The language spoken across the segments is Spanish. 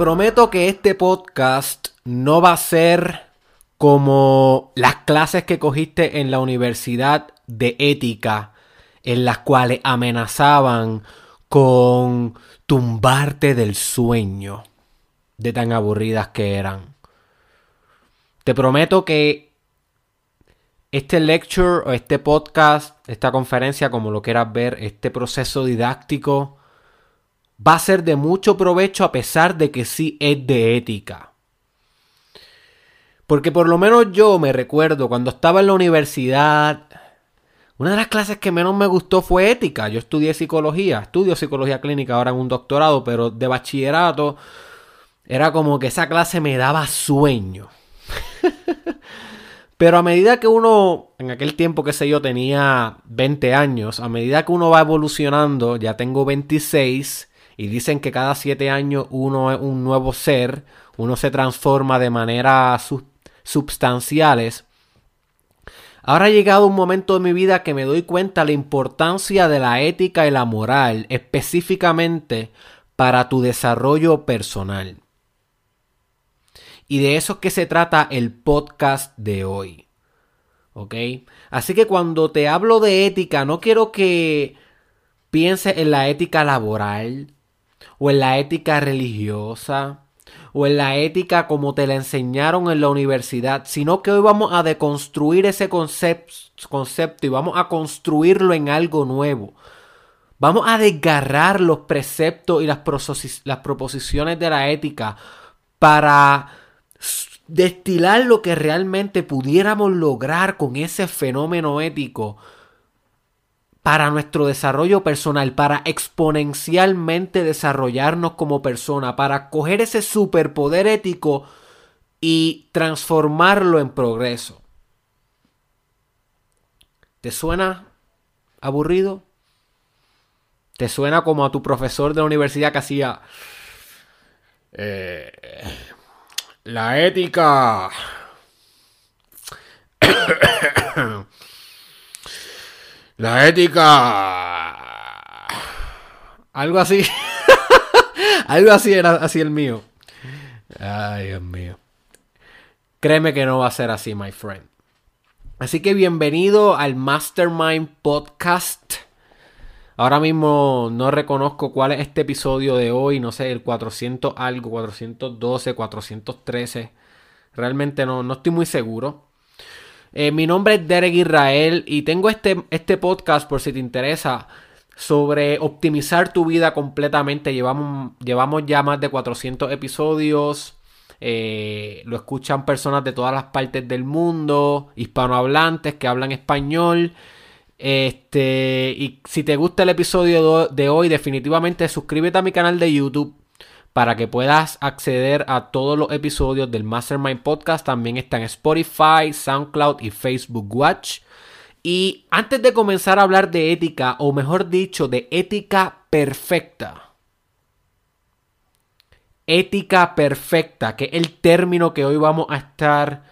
Prometo que este podcast no va a ser como las clases que cogiste en la universidad de ética, en las cuales amenazaban con tumbarte del sueño de tan aburridas que eran. Te prometo que este lecture o este podcast, esta conferencia, como lo quieras ver, este proceso didáctico, va a ser de mucho provecho a pesar de que sí es de ética. Porque por lo menos yo me recuerdo cuando estaba en la universidad, una de las clases que menos me gustó fue ética. Yo estudié psicología, estudio psicología clínica ahora en un doctorado, pero de bachillerato era como que esa clase me daba sueño. Pero a medida que uno, en aquel tiempo que sé yo, tenía 20 años, a medida que uno va evolucionando, ya tengo 26, y dicen que cada 7 años uno es un nuevo ser, uno se transforma de maneras substanciales. Ahora ha llegado un momento de mi vida que me doy cuenta la importancia de la ética y la moral, específicamente para tu desarrollo personal. Y de eso es que se trata el podcast de hoy. ¿Ok? Así que cuando te hablo de ética, no quiero que pienses en la ética laboral, o en la ética religiosa, o en la ética como te la enseñaron en la universidad, sino que hoy vamos a deconstruir ese concepto, concepto y vamos a construirlo en algo nuevo. Vamos a desgarrar los preceptos y las proposiciones de la ética para destilar lo que realmente pudiéramos lograr con ese fenómeno ético para nuestro desarrollo personal, para exponencialmente desarrollarnos como persona, para coger ese superpoder ético y transformarlo en progreso. ¿Te suena aburrido? ¿Te suena como a tu profesor de la universidad que hacía... Eh, la ética. La ética. Algo así. Algo así era así el mío. Ay, Dios mío. Créeme que no va a ser así, my friend. Así que bienvenido al Mastermind Podcast. Ahora mismo no reconozco cuál es este episodio de hoy, no sé, el 400 algo, 412, 413. Realmente no, no estoy muy seguro. Eh, mi nombre es Derek Israel y tengo este, este podcast por si te interesa sobre optimizar tu vida completamente. Llevamos, llevamos ya más de 400 episodios. Eh, lo escuchan personas de todas las partes del mundo, hispanohablantes que hablan español. Este, y si te gusta el episodio de hoy, definitivamente suscríbete a mi canal de YouTube para que puedas acceder a todos los episodios del Mastermind Podcast. También está en Spotify, SoundCloud y Facebook Watch. Y antes de comenzar a hablar de ética, o mejor dicho, de ética perfecta. Ética perfecta, que es el término que hoy vamos a estar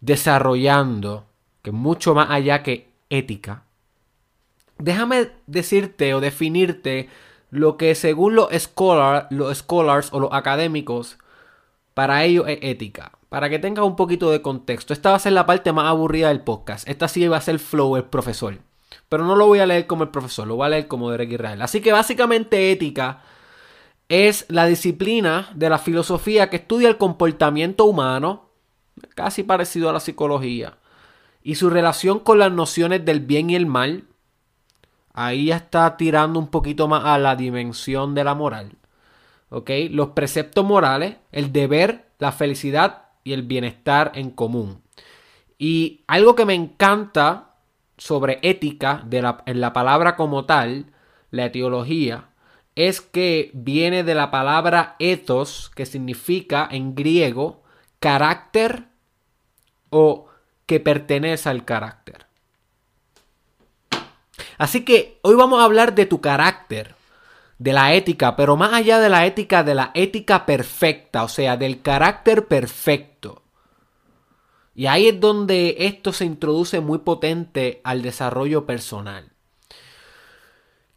desarrollando, que es mucho más allá que ética. Déjame decirte o definirte lo que según los, los scholars o los académicos, para ellos es ética. Para que tengas un poquito de contexto. Esta va a ser la parte más aburrida del podcast. Esta sí va a ser flow, el profesor. Pero no lo voy a leer como el profesor, lo voy a leer como Derek Israel. Así que básicamente ética es la disciplina de la filosofía que estudia el comportamiento humano, casi parecido a la psicología, y su relación con las nociones del bien y el mal, ahí ya está tirando un poquito más a la dimensión de la moral. ¿Ok? Los preceptos morales, el deber, la felicidad y el bienestar en común. Y algo que me encanta sobre ética en la palabra como tal, la etiología, es que viene de la palabra ethos, que significa en griego carácter o que pertenece al carácter. Así que hoy vamos a hablar de tu carácter, de la ética, pero más allá de la ética, de la ética perfecta, o sea, del carácter perfecto. Y ahí es donde esto se introduce muy potente al desarrollo personal.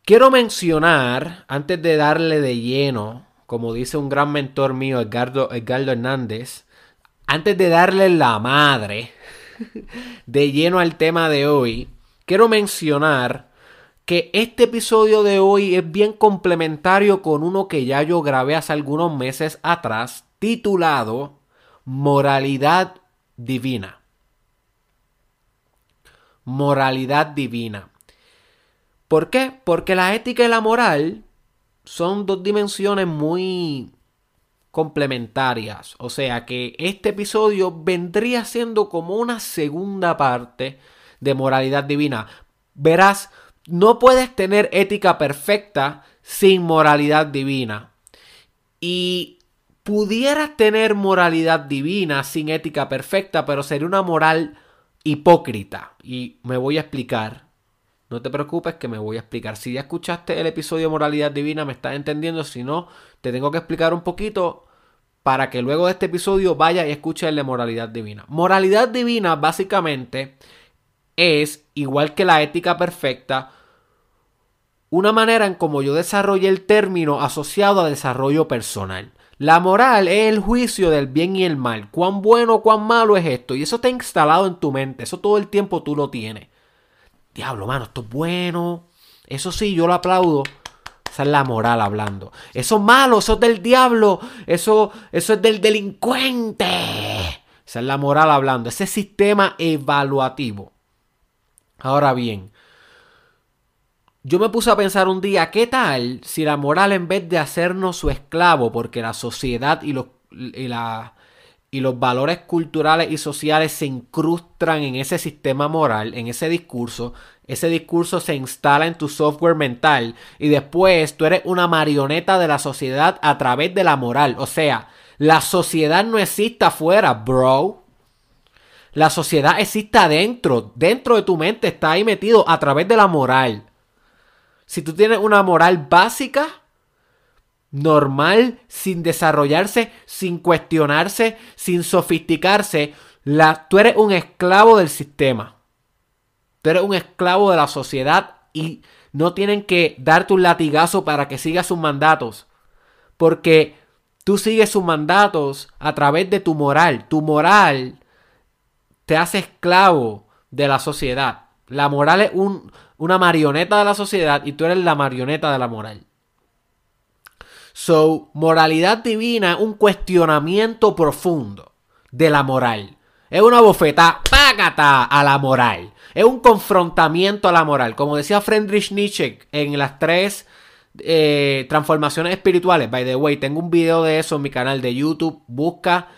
Quiero mencionar, antes de darle de lleno como dice un gran mentor mío, Edgardo, Edgardo Hernández, antes de darle la madre de lleno al tema de hoy, quiero mencionar que este episodio de hoy es bien complementario con uno que ya yo grabé hace algunos meses atrás, titulado Moralidad Divina. Moralidad Divina. ¿Por qué? Porque la ética y la moral son dos dimensiones muy complementarias. O sea que este episodio vendría siendo como una segunda parte de moralidad divina. Verás, no puedes tener ética perfecta sin moralidad divina. Y pudieras tener moralidad divina sin ética perfecta, pero sería una moral hipócrita. Y me voy a explicar. No te preocupes que me voy a explicar. Si ya escuchaste el episodio de Moralidad Divina, me estás entendiendo. Si no, te tengo que explicar un poquito para que luego de este episodio vaya y escuche el de Moralidad Divina. Moralidad Divina básicamente es, igual que la ética perfecta, una manera en cómo yo desarrollé el término asociado a desarrollo personal. La moral es el juicio del bien y el mal. Cuán bueno o cuán malo es esto. Y eso está instalado en tu mente. Eso todo el tiempo tú lo tienes. Diablo, mano, esto es bueno. Eso sí, yo lo aplaudo. Esa es la moral hablando. Eso es malo, eso es del diablo. Eso, eso es del delincuente. Esa es la moral hablando. Ese sistema evaluativo. Ahora bien, yo me puse a pensar un día, ¿qué tal si la moral en vez de hacernos su esclavo, porque la sociedad y los, y, los valores culturales y sociales se incrustan en ese sistema moral, en ese discurso, ese discurso se instala en tu software mental y después tú eres una marioneta de la sociedad a través de la moral. O sea, la sociedad no existe afuera, bro. La sociedad existe adentro, dentro de tu mente, está ahí metido a través de la moral. Si tú tienes una moral básica, normal, sin desarrollarse, sin cuestionarse, sin sofisticarse, la, tú eres un esclavo del sistema. Tú eres un esclavo de la sociedad y no tienen que darte un latigazo para que sigas sus mandatos. Porque tú sigues sus mandatos a través de tu moral. Tu moral te hace esclavo de la sociedad. La moral es un, una marioneta de la sociedad y tú eres la marioneta de la moral. So, moralidad divina es un cuestionamiento profundo de la moral. Es una bofeta, págata a la moral. Es un confrontamiento a la moral. Como decía Friedrich Nietzsche en las tres eh, transformaciones espirituales. By the way, tengo un video de eso en mi canal de YouTube. Busca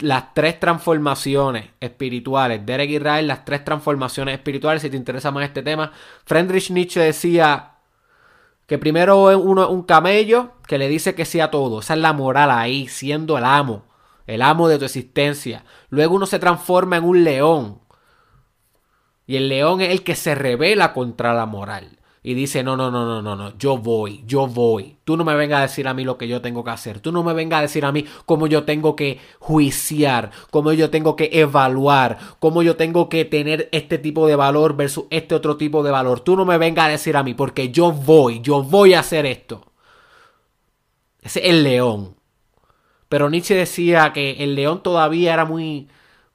las tres transformaciones espirituales. Derek Israel, las tres transformaciones espirituales. Si te interesa más este tema, Friedrich Nietzsche decía que primero uno un camello que le dice que sí a todo. Esa es la moral ahí, siendo el amo, el amo de tu existencia. Luego uno se transforma en un león. Y el león es el que se revela contra la moral y dice, no, no, no, no, no, no, yo voy, yo voy. Tú no me vengas a decir a mí lo que yo tengo que hacer. Tú no me vengas a decir a mí cómo yo tengo que juiciar, cómo yo tengo que evaluar, cómo yo tengo que tener este tipo de valor versus este otro tipo de valor. Tú no me vengas a decir a mí porque yo voy, yo voy a hacer esto. Ese es el león. Pero Nietzsche decía que el león todavía era muy,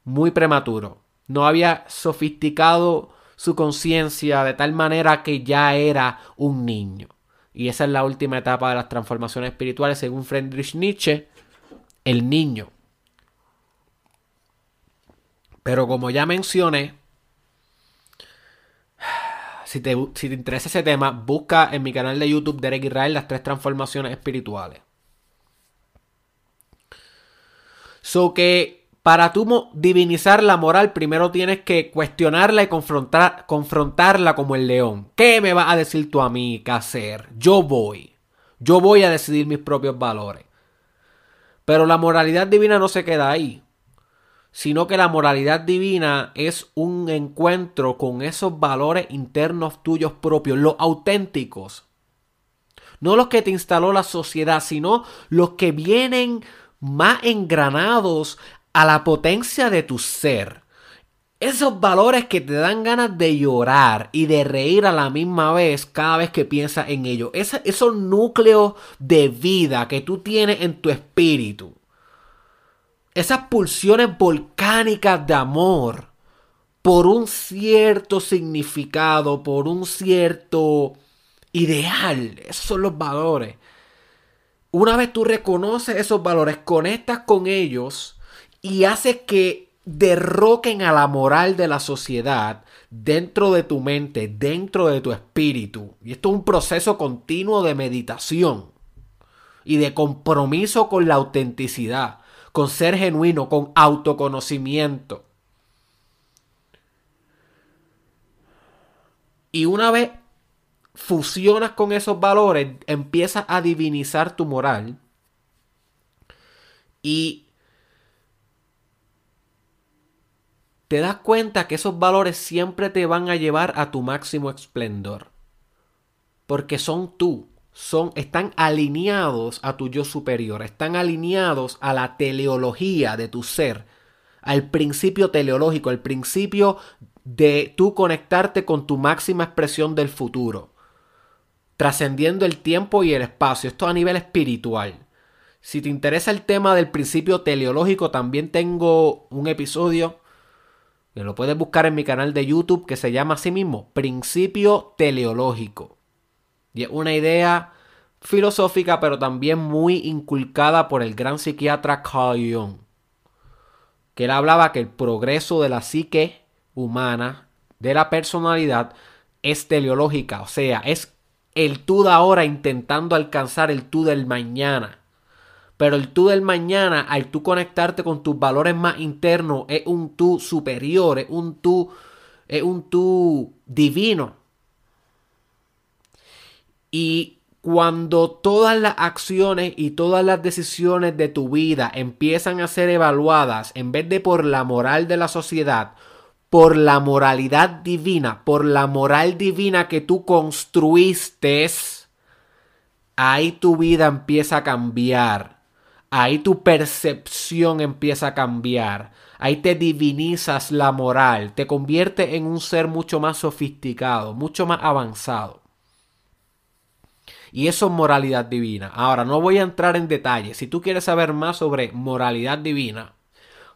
muy prematuro. No había sofisticado su conciencia de tal manera que ya era un niño. Y esa es la última etapa de las transformaciones espirituales, según Friedrich Nietzsche, el niño. Pero como ya mencioné, si te, si te, interesa ese tema, busca en mi canal de YouTube Derek Israel las tres transformaciones espirituales. So que para tú divinizar la moral, primero tienes que cuestionarla y confrontar, confrontarla como el león. ¿Qué me vas a decir tú a mí qué hacer? Yo voy. Yo voy a decidir mis propios valores. Pero la moralidad divina no se queda ahí. Sino que la moralidad divina es un encuentro con esos valores internos tuyos propios, los auténticos. No los que te instaló la sociedad, sino los que vienen más engranados a la potencia de tu ser. esos valores que te dan ganas de llorar y de reír a la misma vez cada vez que piensas en ellos. esos núcleos de vida que tú tienes en tu espíritu. Esas pulsiones volcánicas de amor por un cierto significado, por un cierto ideal. Esos son los valores. Una vez tú reconoces esos valores, conectas con ellos y haces que derroquen a la moral de la sociedad dentro de tu mente, dentro de tu espíritu. Y esto es un proceso continuo de meditación y de compromiso con la autenticidad, con ser genuino, con autoconocimiento. Y una vez fusionas con esos valores, empiezas a divinizar tu moral y te das cuenta que esos valores siempre te van a llevar a tu máximo esplendor. Porque son tú, son, están alineados a tu yo superior, están alineados a la teleología de tu ser, al principio teleológico, al principio de tú conectarte con tu máxima expresión del futuro, trascendiendo el tiempo y el espacio, esto a nivel espiritual. Si te interesa el tema del principio teleológico, también tengo un episodio que lo puedes buscar en mi canal de YouTube que se llama así mismo Principio Teleológico. Y es una idea filosófica pero también muy inculcada por el gran psiquiatra Carl Jung. Que él hablaba que el progreso de la psique humana, de la personalidad, es teleológica. O sea, es el tú de ahora intentando alcanzar el tú del mañana. Pero el tú del mañana, al tú conectarte con tus valores más internos, es un tú superior, es un tú, es un tú divino. Y cuando todas las acciones y todas las decisiones de tu vida empiezan a ser evaluadas en vez de por la moral de la sociedad, por la moralidad divina, por la moral divina que tú construiste, ahí tu vida empieza a cambiar ahí tu percepción empieza a cambiar. Ahí te divinizas la moral, te convierte en un ser mucho más sofisticado, mucho más avanzado. Y eso es moralidad divina. Ahora, no voy a entrar en detalles. Si tú quieres saber más sobre moralidad divina,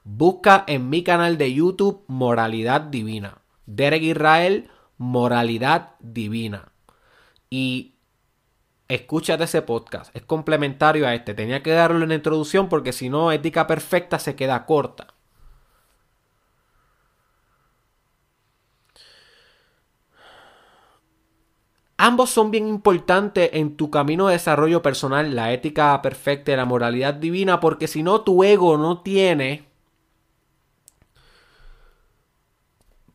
busca en mi canal de YouTube Moralidad Divina. Derek Israel, Moralidad Divina. Y escúchate ese podcast. Es complementario a este. Tenía que darlo en la introducción porque si no, ética perfecta se queda corta. Ambos son bien importantes en tu camino de desarrollo personal, la ética perfecta y la moralidad divina, porque si no, tu ego no tiene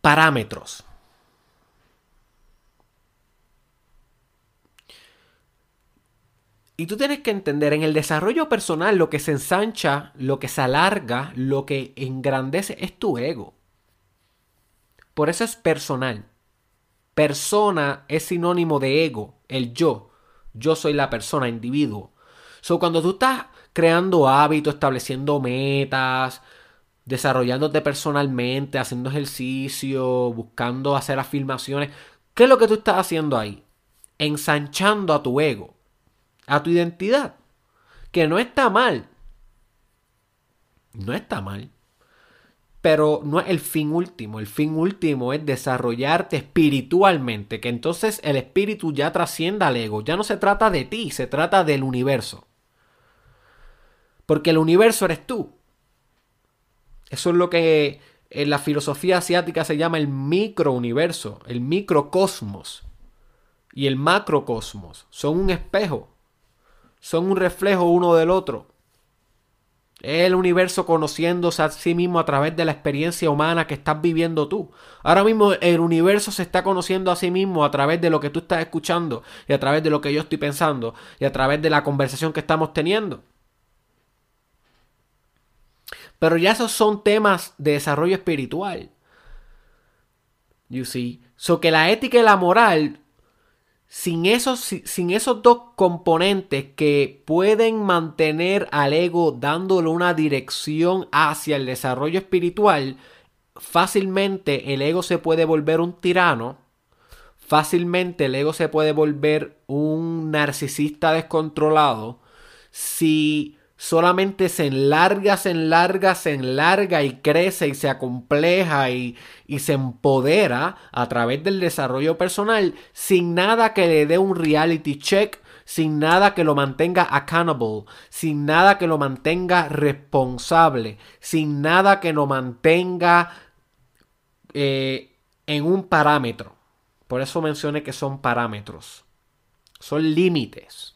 parámetros. Y tú tienes que entender, en el desarrollo personal lo que se ensancha, lo que se alarga, lo que engrandece es tu ego. Por eso es personal. Persona es sinónimo de ego, el yo. Yo soy la persona, individuo. So, cuando tú estás creando hábitos, estableciendo metas, desarrollándote personalmente, haciendo ejercicio, buscando hacer afirmaciones, ¿qué es lo que tú estás haciendo ahí? Ensanchando a tu ego a tu identidad. Que no está mal. No está mal. Pero no es el fin último. El fin último es desarrollarte espiritualmente. Que entonces el espíritu ya trascienda al ego. Ya no se trata de ti, se trata del universo. Porque el universo eres tú. Eso es lo que en la filosofía asiática se llama el microuniverso, el microcosmos y el macrocosmos. Son un espejo son un reflejo uno del otro. el universo conociéndose a sí mismo a través de la experiencia humana que estás viviendo tú. Ahora mismo el universo se está conociendo a sí mismo a través de lo que tú estás escuchando y a través de lo que yo estoy pensando y a través de la conversación que estamos teniendo. Pero ya esos son temas de desarrollo espiritual. You see. So que la ética y la moral sin esos, sin esos dos componentes que pueden mantener al ego dándole una dirección hacia el desarrollo espiritual, fácilmente el ego se puede volver un tirano, fácilmente el ego se puede volver un narcisista descontrolado. Si solamente se enlarga, se enlarga, se enlarga y crece y se acompleja y, se empodera a través del desarrollo personal sin nada que le dé un reality check, sin nada que lo mantenga accountable, sin nada que lo mantenga responsable, sin nada que lo mantenga eh, en un parámetro. Por eso mencioné que son parámetros. Son límites.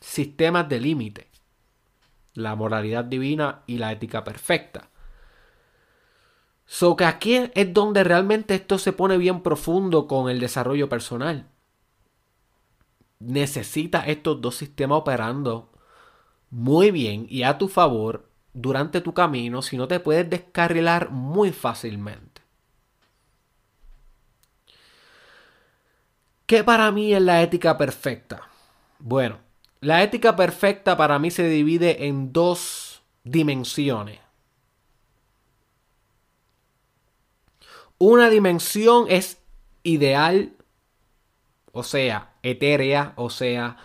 Sistemas de límite. La moralidad divina y la ética perfecta. So que aquí es donde realmente esto se pone bien profundo con el desarrollo personal. Necesita estos dos sistemas operando muy bien y a tu favor durante tu camino, si no te puedes descarrilar muy fácilmente. ¿Qué para mí es la ética perfecta? Bueno, la ética perfecta para mí se divide en dos dimensiones. Una dimensión es ideal, o sea, etérea, o sea,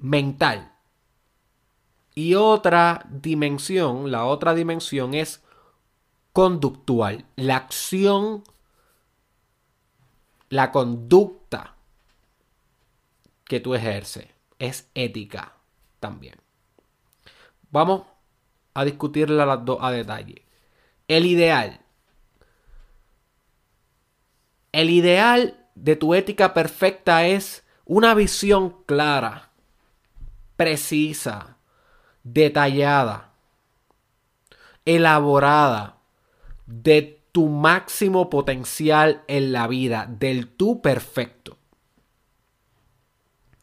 mental. Y otra dimensión, la otra dimensión es conductual, la acción, la conducta que tú ejerces. Es ética también. Vamos a discutirla a detalle. El ideal. El ideal de tu ética perfecta es una visión clara, precisa, detallada, elaborada de tu máximo potencial en la vida, del tú perfecto.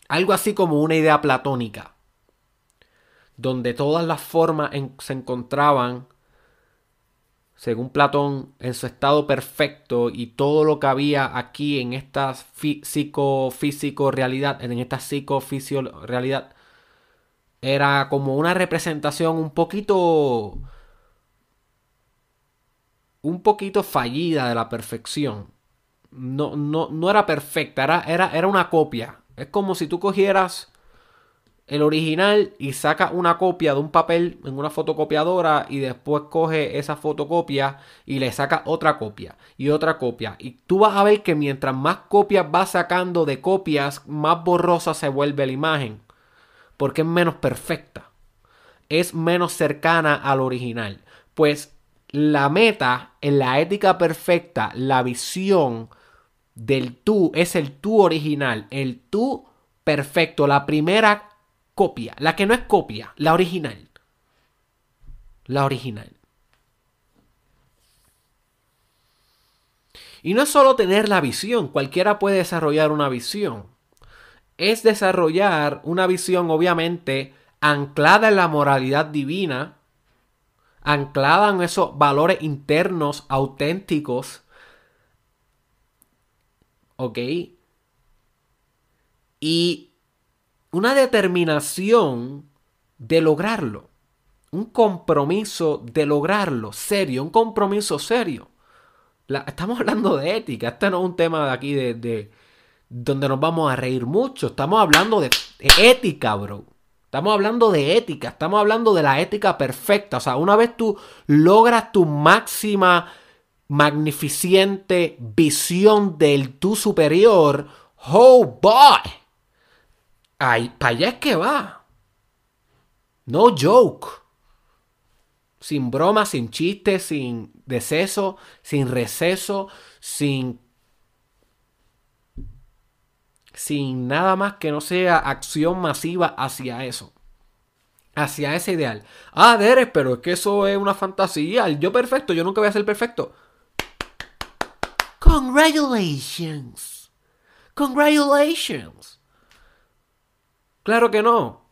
Algo así como una idea platónica, donde todas las formas se encontraban, según Platón, en su estado perfecto y todo lo que había aquí en esta psicofísico realidad, en esta psicofisio realidad, era como una representación un poquito un poquito fallida de la perfección. No, no, no era perfecta, era, era, era una copia. Es como si tú cogieras el original y sacas una copia de un papel en una fotocopiadora y después coge esa fotocopia y le sacas otra copia y otra copia. Y tú vas a ver que mientras más copias vas sacando de copias, más borrosa se vuelve la imagen. Porque es menos perfecta. Es menos cercana al original. Pues la meta en la ética perfecta, la visión del tú es el tú original, el tú perfecto, la primera copia, la que no es copia, la original. La original. Y no es solo tener la visión, cualquiera puede desarrollar una visión. Es desarrollar una visión obviamente anclada en la moralidad divina, anclada en esos valores internos auténticos ¿ok? Y una determinación de lograrlo. Un compromiso de lograrlo, serio, un compromiso serio. estamos hablando de ética, este no es un tema de aquí de, donde nos vamos a reír mucho, estamos hablando de, de ética, bro. Estamos hablando de ética, estamos hablando de la ética perfecta. O sea, una vez tú logras tu máxima magnificente visión del tú superior, oh boy, para allá es que va. No joke. Sin broma, sin chiste, sin deceso, sin receso, sin sin nada más que no sea acción masiva hacia eso. Hacia ese ideal. Ah, Derek, pero es que eso es una fantasía. yo perfecto, yo nunca voy a ser perfecto. Congratulations. Congratulations. Claro que no.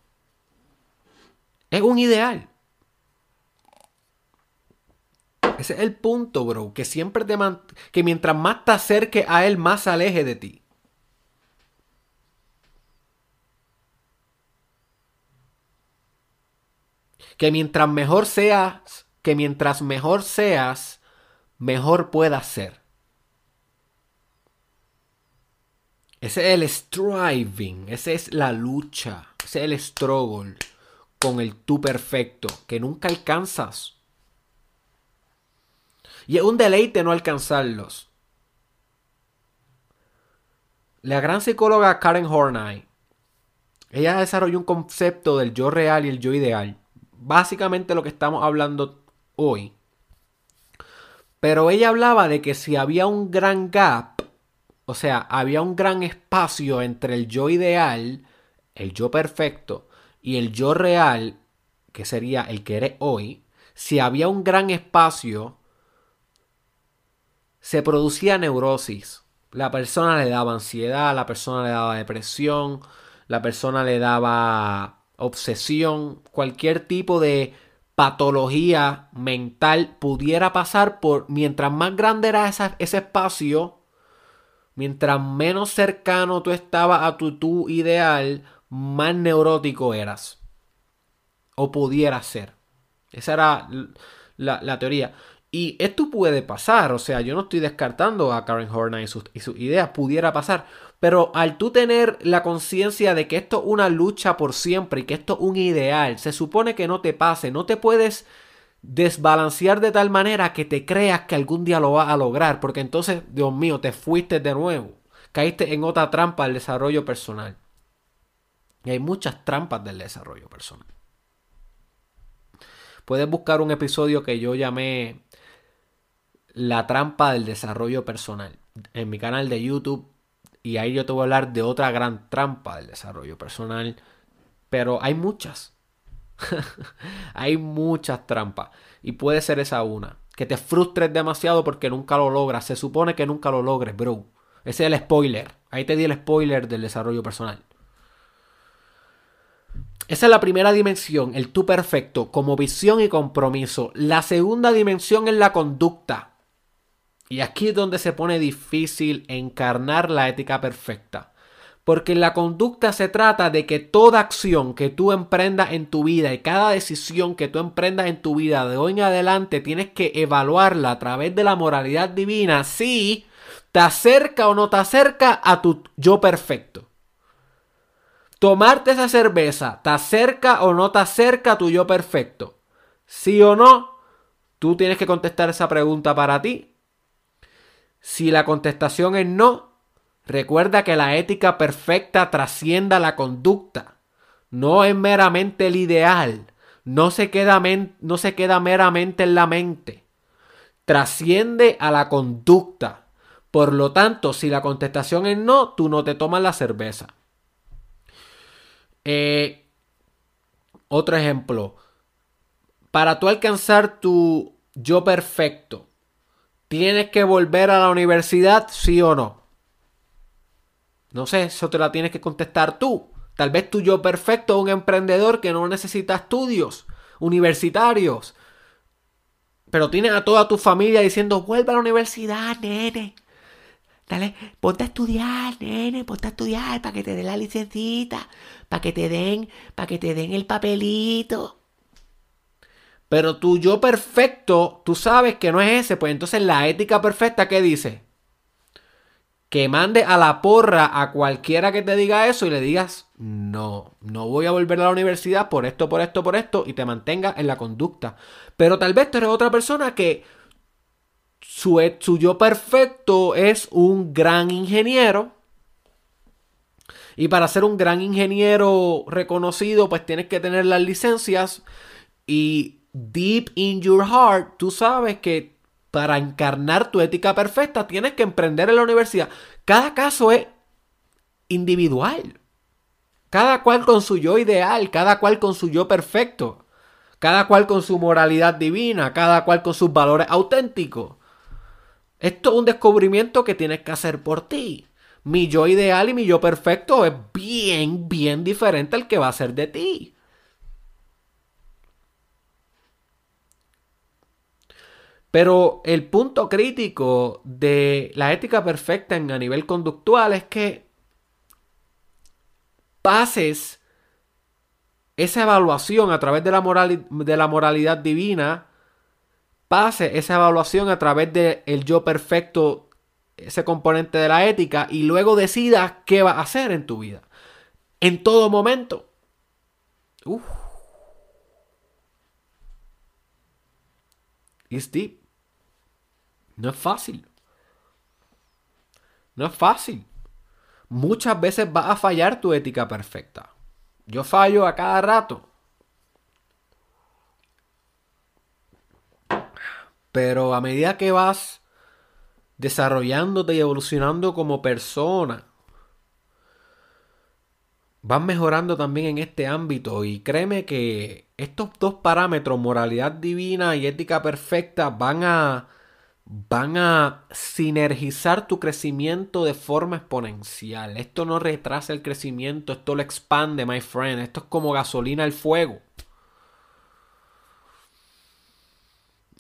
Es un ideal. Ese es el punto, bro. Que siempre te que mientras más te acerques a él, más se aleje de ti. Que mientras mejor seas, que mientras mejor seas, mejor puedas ser. Ese es el striving, esa es la lucha, ese es el struggle con el tú perfecto que nunca alcanzas. Y es un deleite no alcanzarlos. La gran psicóloga Karen Horney, ella desarrolló un concepto del yo real y el yo ideal. Básicamente lo que estamos hablando hoy. Pero ella hablaba de que si había un gran gap, o sea, había un gran espacio entre el yo ideal, el yo perfecto, y el yo real, que sería el que eres hoy, si había un gran espacio, se producía neurosis. La persona le daba ansiedad, la persona le daba depresión, la persona le daba obsesión, cualquier tipo de patología mental pudiera pasar por, mientras más grande era ese espacio, mientras menos cercano tú estabas a tu ideal, más neurótico eras. O pudiera ser. Esa era la, la teoría. Y esto puede pasar, o sea, yo no estoy descartando a Karen Horner y sus, ideas, pudiera pasar. Pero al tú tener la conciencia de que esto es una lucha por siempre y que esto es un ideal, se supone que no te pase, no te puedes desbalancear de tal manera que te creas que algún día lo vas a lograr, porque entonces, Dios mío, te fuiste de nuevo, caíste en otra trampa del desarrollo personal. Y hay muchas trampas del desarrollo personal. Puedes buscar un episodio que yo llamé la trampa del desarrollo personal en mi canal de YouTube y ahí yo te voy a hablar de otra gran trampa del desarrollo personal, pero hay muchas. hay muchas trampas y puede ser esa una, que te frustres demasiado porque nunca lo logras, se supone que nunca lo logres, bro. Ese es el spoiler. Ahí te di el spoiler del desarrollo personal. Esa es la primera dimensión, el tú perfecto, como visión y compromiso. La segunda dimensión es la conducta. Y aquí es donde se pone difícil encarnar la ética perfecta. Porque en la conducta se trata de que toda acción que tú emprendas en tu vida y cada decisión que tú emprendas en tu vida de hoy en adelante tienes que evaluarla a través de la moralidad divina si te acerca o no te acerca a tu yo perfecto. Tomarte esa cerveza te acerca o no te acerca a tu yo perfecto. Sí o no, tú tienes que contestar esa pregunta para ti si la contestación es no, recuerda que la ética perfecta trascienda la conducta. No es meramente el ideal. No se, queda no se queda meramente en la mente. Trasciende a la conducta. Por lo tanto, si la contestación es no, tú no te tomas la cerveza. Eh, otro ejemplo. Para tú alcanzar tu yo perfecto, ¿Tienes que volver a la universidad, sí o no? No sé, eso te la tienes que contestar tú. Tal vez tú yo perfecto, un emprendedor que no necesita estudios universitarios. Pero tienes a toda tu familia diciendo, vuelve a la universidad, nene. Dale, ponte a estudiar, nene, ponte a estudiar para que te den la licencita, para que te den, para que te den el papelito. Pero tu yo perfecto, tú sabes que no es ese. Pues entonces la ética perfecta, ¿qué dice? Que mande a la porra a cualquiera que te diga eso y le digas, no, no voy a volver a la universidad por esto, por esto, por esto, y te mantenga en la conducta. Pero tal vez tú eres otra persona que su, su yo perfecto es un gran ingeniero. Y para ser un gran ingeniero reconocido, pues tienes que tener las licencias. Y deep in your heart, tú sabes que para encarnar tu ética perfecta tienes que emprender en la universidad. Cada caso es individual. Cada cual con su yo ideal, cada cual con su yo perfecto, cada cual con su moralidad divina, cada cual con sus valores auténticos. Esto es un descubrimiento que tienes que hacer por ti. Mi yo ideal y mi yo perfecto es bien, bien diferente al que va a ser de ti. Pero el punto crítico de la ética perfecta en, a nivel conductual es que pases esa evaluación a través de la, moral, de la moralidad divina pase esa evaluación a través del el yo perfecto, ese componente de la ética, y luego decidas qué vas a hacer en tu vida. En todo momento. Uf. It's deep. No es fácil. No es fácil. Muchas veces vas a fallar tu ética perfecta. Yo fallo a cada rato. Pero a medida que vas desarrollándote y evolucionando como persona, vas mejorando también en este ámbito. Y créeme que estos dos parámetros, moralidad divina y ética perfecta, van a, van a sinergizar tu crecimiento de forma exponencial. Esto no retrasa el crecimiento, esto lo expande, my friend. Esto es como gasolina al fuego.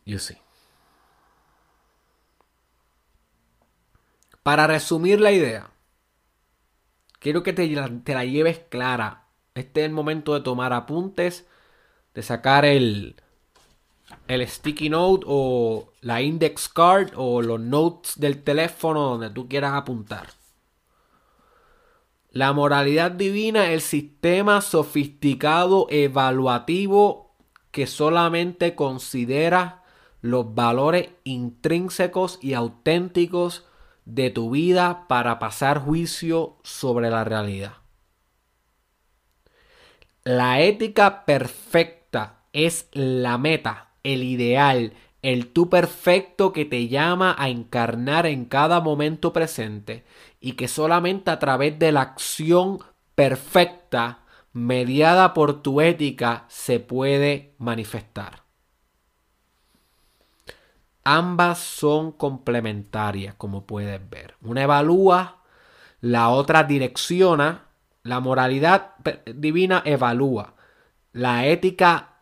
You see. Para resumir la idea, quiero que te la, lleves clara. Este es el momento de tomar apuntes, de sacar el, el sticky note o la index card o los notes del teléfono donde tú quieras apuntar. La moralidad divina es el sistema sofisticado evaluativo que solamente considera los valores intrínsecos y auténticos de tu vida para pasar juicio sobre la realidad. La ética perfecta es la meta, el ideal, el tú perfecto que te llama a encarnar en cada momento presente y que solamente a través de la acción perfecta mediada por tu ética se puede manifestar. Ambas son complementarias, como puedes ver. Una evalúa, la otra direcciona. La moralidad divina evalúa. La ética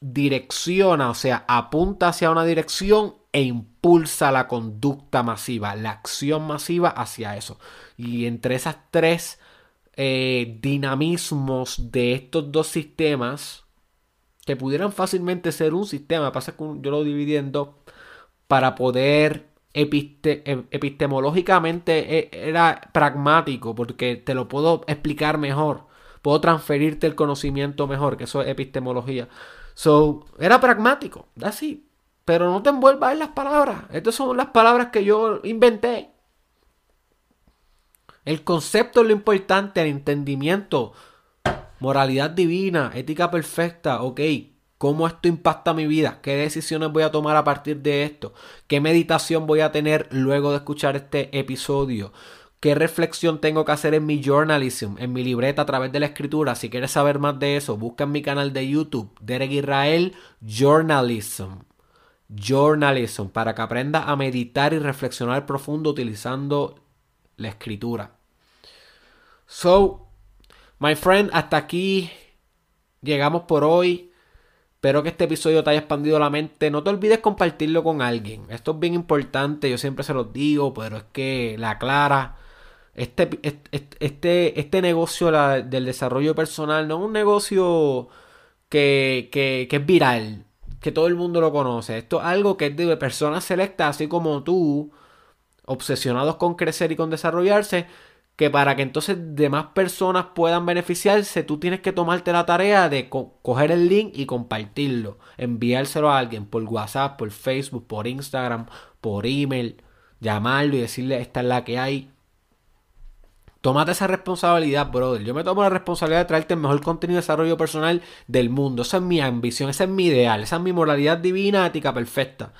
direcciona, o sea, apunta hacia una dirección e impulsa la conducta masiva, la acción masiva hacia eso. Y entre esas tres eh, dinamismos de estos dos sistemas, que pudieran fácilmente ser un sistema, pasa que yo lo dividí en dos, para poder epistemológicamente e, era pragmático porque te lo puedo explicar mejor, puedo transferirte el conocimiento mejor, que eso es epistemología. So, era pragmático, así, pero no te envuelvas en las palabras. Estas son las palabras que yo inventé. El concepto es lo importante, el entendimiento, moralidad divina, ética perfecta, ok, ¿Cómo esto impacta mi vida? ¿Qué decisiones voy a tomar a partir de esto? ¿Qué meditación voy a tener luego de escuchar este episodio? ¿Qué reflexión tengo que hacer en mi journalism, en mi libreta a través de la escritura? Si quieres saber más de eso, busca en mi canal de YouTube, Derek Israel Journalism. Journalism, para que aprendas a meditar y reflexionar profundo utilizando la escritura. So, my friend, hasta aquí llegamos por hoy. Espero que este episodio te haya expandido la mente. No te olvides compartirlo con alguien. Esto es bien importante, yo siempre se los digo, pero es que la clara. Este, este, este negocio del desarrollo personal no es un negocio que, que, que es viral, que todo el mundo lo conoce. Esto es algo que es de personas selectas, así como tú, obsesionados con crecer y con desarrollarse, que para que entonces demás personas puedan beneficiarse, tú tienes que tomarte la tarea de coger el link y compartirlo, enviárselo a alguien por WhatsApp, por Facebook, por Instagram, por email, llamarlo y decirle esta es la que hay. Tómate esa responsabilidad, brother. Yo me tomo la responsabilidad de traerte el mejor contenido de desarrollo personal del mundo. Esa es mi ambición, ese es mi ideal, esa es mi moralidad divina, ética perfecta.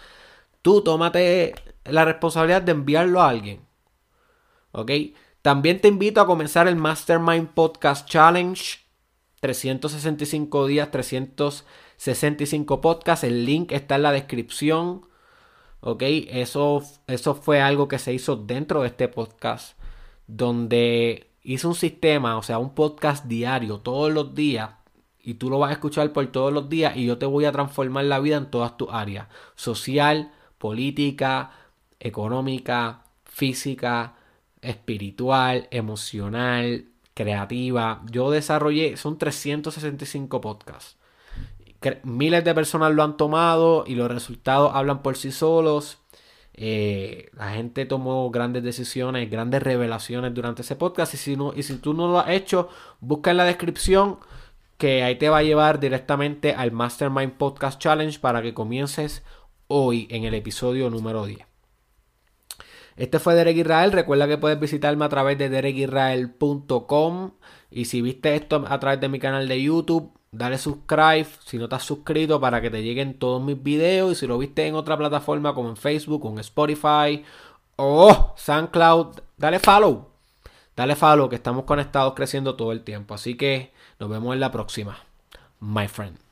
Tú tómate la responsabilidad de enviarlo a alguien. ¿Ok? También te invito a comenzar el Mastermind Podcast Challenge. 365 días, 365 podcasts. El link está en la descripción. Ok, eso, eso fue algo que se hizo dentro de este podcast. Donde hice un sistema, o sea, un podcast diario, todos los días. Y tú lo vas a escuchar por todos los días. Y yo te voy a transformar la vida en todas tus áreas: social, política, económica, física espiritual, emocional, creativa. Yo desarrollé, son 365 podcasts. miles de personas lo han tomado y los resultados hablan por sí solos. Eh, la gente tomó grandes decisiones, grandes revelaciones durante ese podcast. Y si, y si tú no lo has hecho, busca en la descripción que ahí te va a llevar directamente al Mastermind Podcast Challenge para que comiences hoy en el episodio número 10. Este fue Derek Israel. Recuerda que puedes visitarme a través de derekisrael.com. Y si viste esto a través de mi canal de YouTube, dale subscribe si no has suscrito para que te lleguen todos mis videos. Y si lo viste en otra plataforma como en Facebook en Spotify o SoundCloud, dale follow. Dale follow que estamos conectados creciendo todo el tiempo. Así que nos vemos en la próxima. My friend.